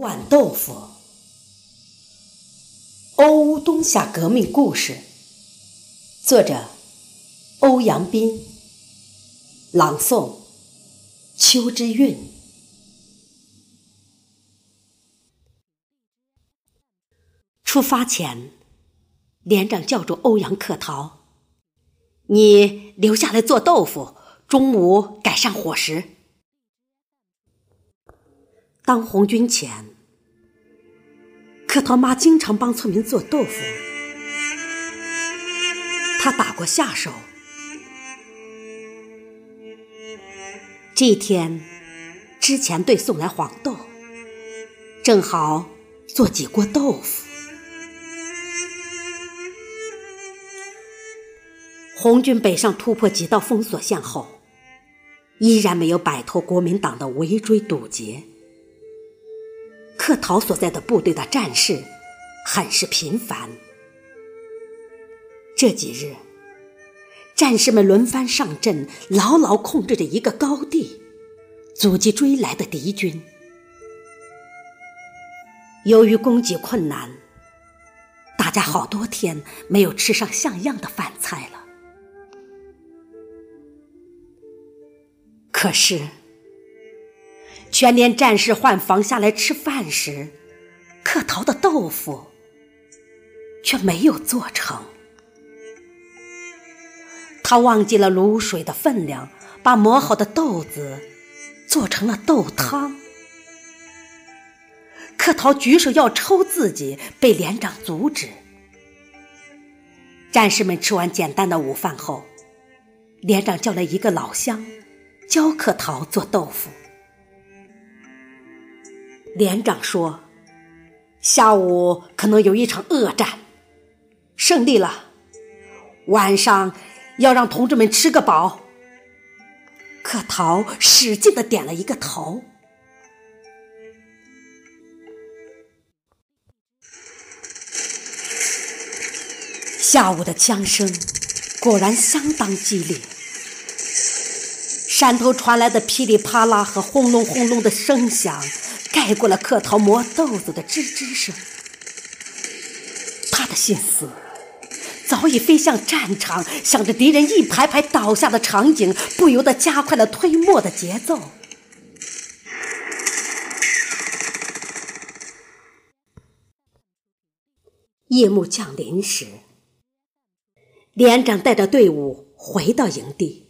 豌豆腐，欧冬夏革命故事，作者欧阳斌，朗诵秋之韵。出发前，连长叫住欧阳克陶：“你留下来做豆腐，中午改善伙食。”当红军前，客陶妈经常帮村民做豆腐。她打过下手。这天，之前队送来黄豆，正好做几锅豆腐。红军北上突破几道封锁线后，依然没有摆脱国民党的围追堵截。克陶所在的部队的战事很是频繁。这几日，战士们轮番上阵，牢牢控制着一个高地，阻击追来的敌军。由于供给困难，大家好多天没有吃上像样的饭菜了。可是。全连战士换房下来吃饭时，克陶的豆腐却没有做成。他忘记了卤水的分量，把磨好的豆子做成了豆汤。克陶举手要抽自己，被连长阻止。战士们吃完简单的午饭后，连长叫来一个老乡，教克陶做豆腐。连长说：“下午可能有一场恶战，胜利了，晚上要让同志们吃个饱。”可陶使劲的点了一个头。下午的枪声果然相当激烈，山头传来的噼里啪啦和轰隆轰隆的声响。盖过了客陶磨豆子的吱吱声，他的心思早已飞向战场，想着敌人一排排倒下的场景，不由得加快了推磨的节奏。夜幕降临时，连长带着队伍回到营地。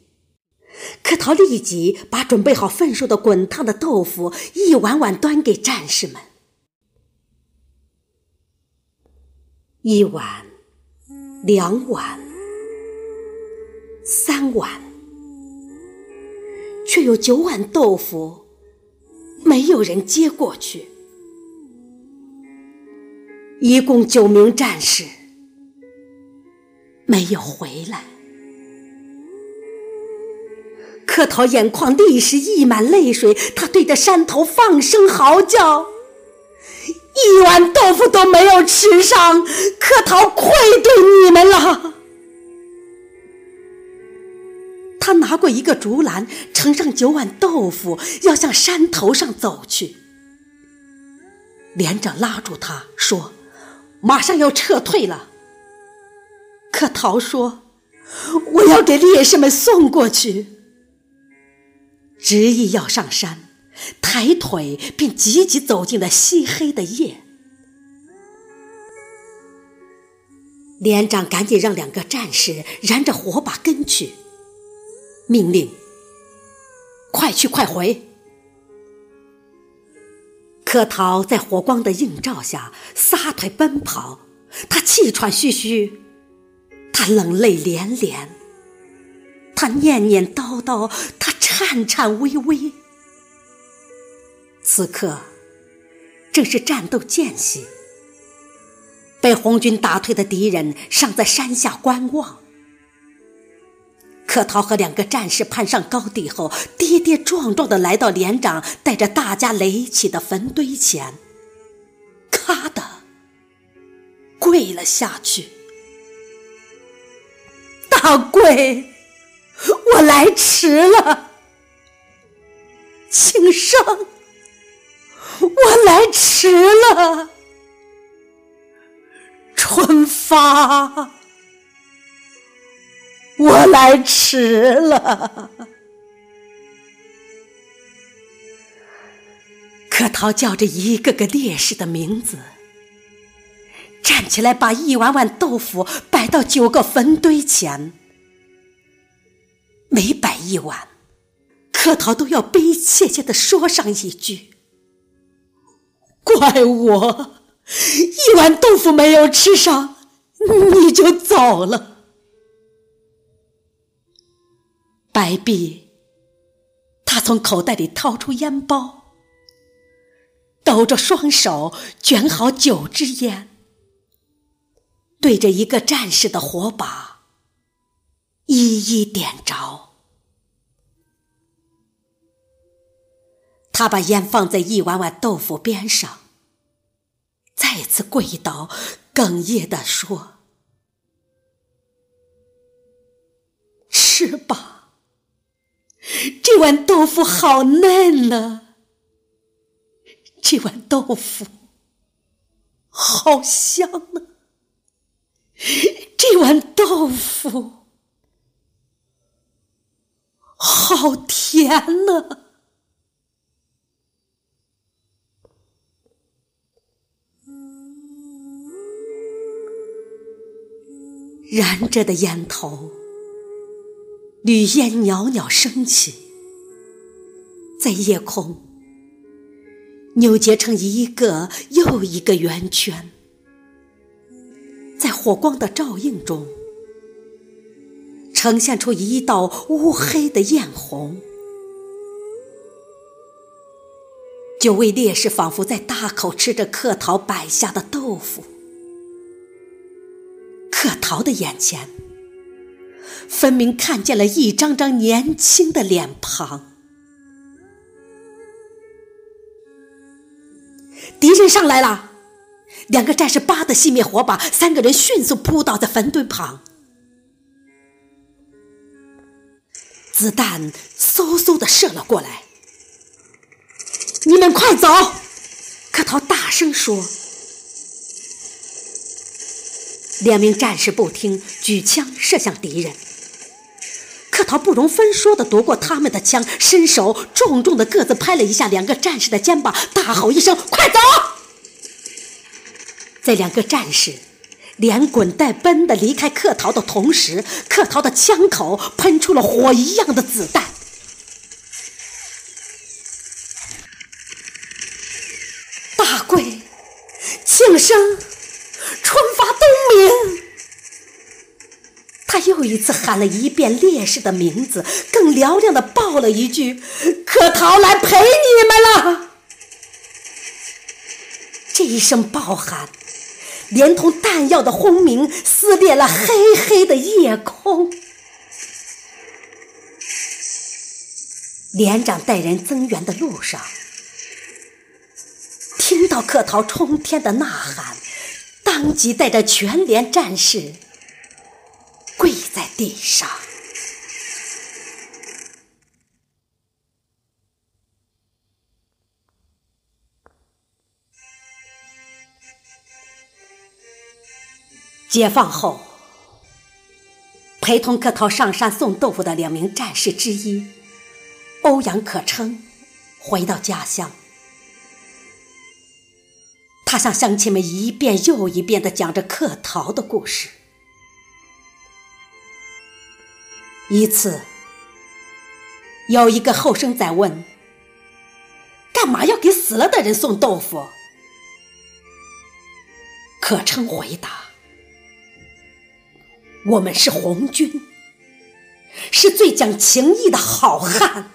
柯陶立即把准备好份数的滚烫的豆腐一碗碗端给战士们，一碗，两碗，三碗，却有九碗豆腐没有人接过去，一共九名战士没有回来。柯陶眼眶立时溢满泪水，他对着山头放声嚎叫：“一碗豆腐都没有吃上，柯陶愧对你们了。”他拿过一个竹篮，盛上九碗豆腐，要向山头上走去。连长拉住他说：“马上要撤退了。”柯陶说：“我要给烈士们送过去。”执意要上山，抬腿便急急走进了漆黑的夜。连长赶紧让两个战士燃着火把跟去，命令：“快去快回！”柯桃在火光的映照下撒腿奔跑，他气喘吁吁，他冷泪连连，他念念叨叨，他。颤颤巍巍。此刻正是战斗间隙，被红军打退的敌人尚在山下观望。可陶和两个战士攀上高地后，跌跌撞撞的来到连长带着大家垒起的坟堆前，咔的跪了下去。大贵，我来迟了。请生，我来迟了，春发，我来迟了。可陶叫着一个个烈士的名字，站起来，把一碗碗豆腐摆到九个坟堆前。一碗，客陶都要悲切切的说上一句：“怪我，一碗豆腐没有吃上，你就走了。”白璧，他从口袋里掏出烟包，抖着双手卷好九支烟，对着一个战士的火把。一一点着，他把烟放在一碗碗豆腐边上，再次跪倒，哽咽地说：“吃吧，这碗豆腐好嫩呢，这碗豆腐好香呢，这碗豆腐。”好甜呢！燃着的烟头，绿烟袅袅升起，在夜空扭结成一个又一个圆圈，在火光的照映中。呈现出一道乌黑的艳红，九位烈士仿佛在大口吃着客陶摆下的豆腐。客陶的眼前，分明看见了一张张年轻的脸庞。敌人上来了，两个战士叭的熄灭火把，三个人迅速扑倒在坟堆旁。子弹嗖嗖的射了过来，你们快走！客陶大声说。两名战士不听，举枪射向敌人。客陶不容分说的夺过他们的枪，伸手重重的各自拍了一下两个战士的肩膀，大吼一声：“快走！”在两个战士。连滚带奔的离开客陶的同时，客陶的枪口喷出了火一样的子弹。大贵，庆生，他又一次喊了一遍烈士的名字，更嘹亮的报了一句：“可陶来陪你们了。”这一声爆喊。连同弹药的轰鸣，撕裂了黑黑的夜空。连长带人增援的路上，听到客陶冲天的呐喊，当即带着全连战士跪在地上。解放后，陪同客套上山送豆腐的两名战士之一欧阳可称回到家乡，他向乡亲们一遍又一遍的讲着客陶的故事。一次，有一个后生仔问：“干嘛要给死了的人送豆腐？”可称回答。我们是红军，是最讲情义的好汉。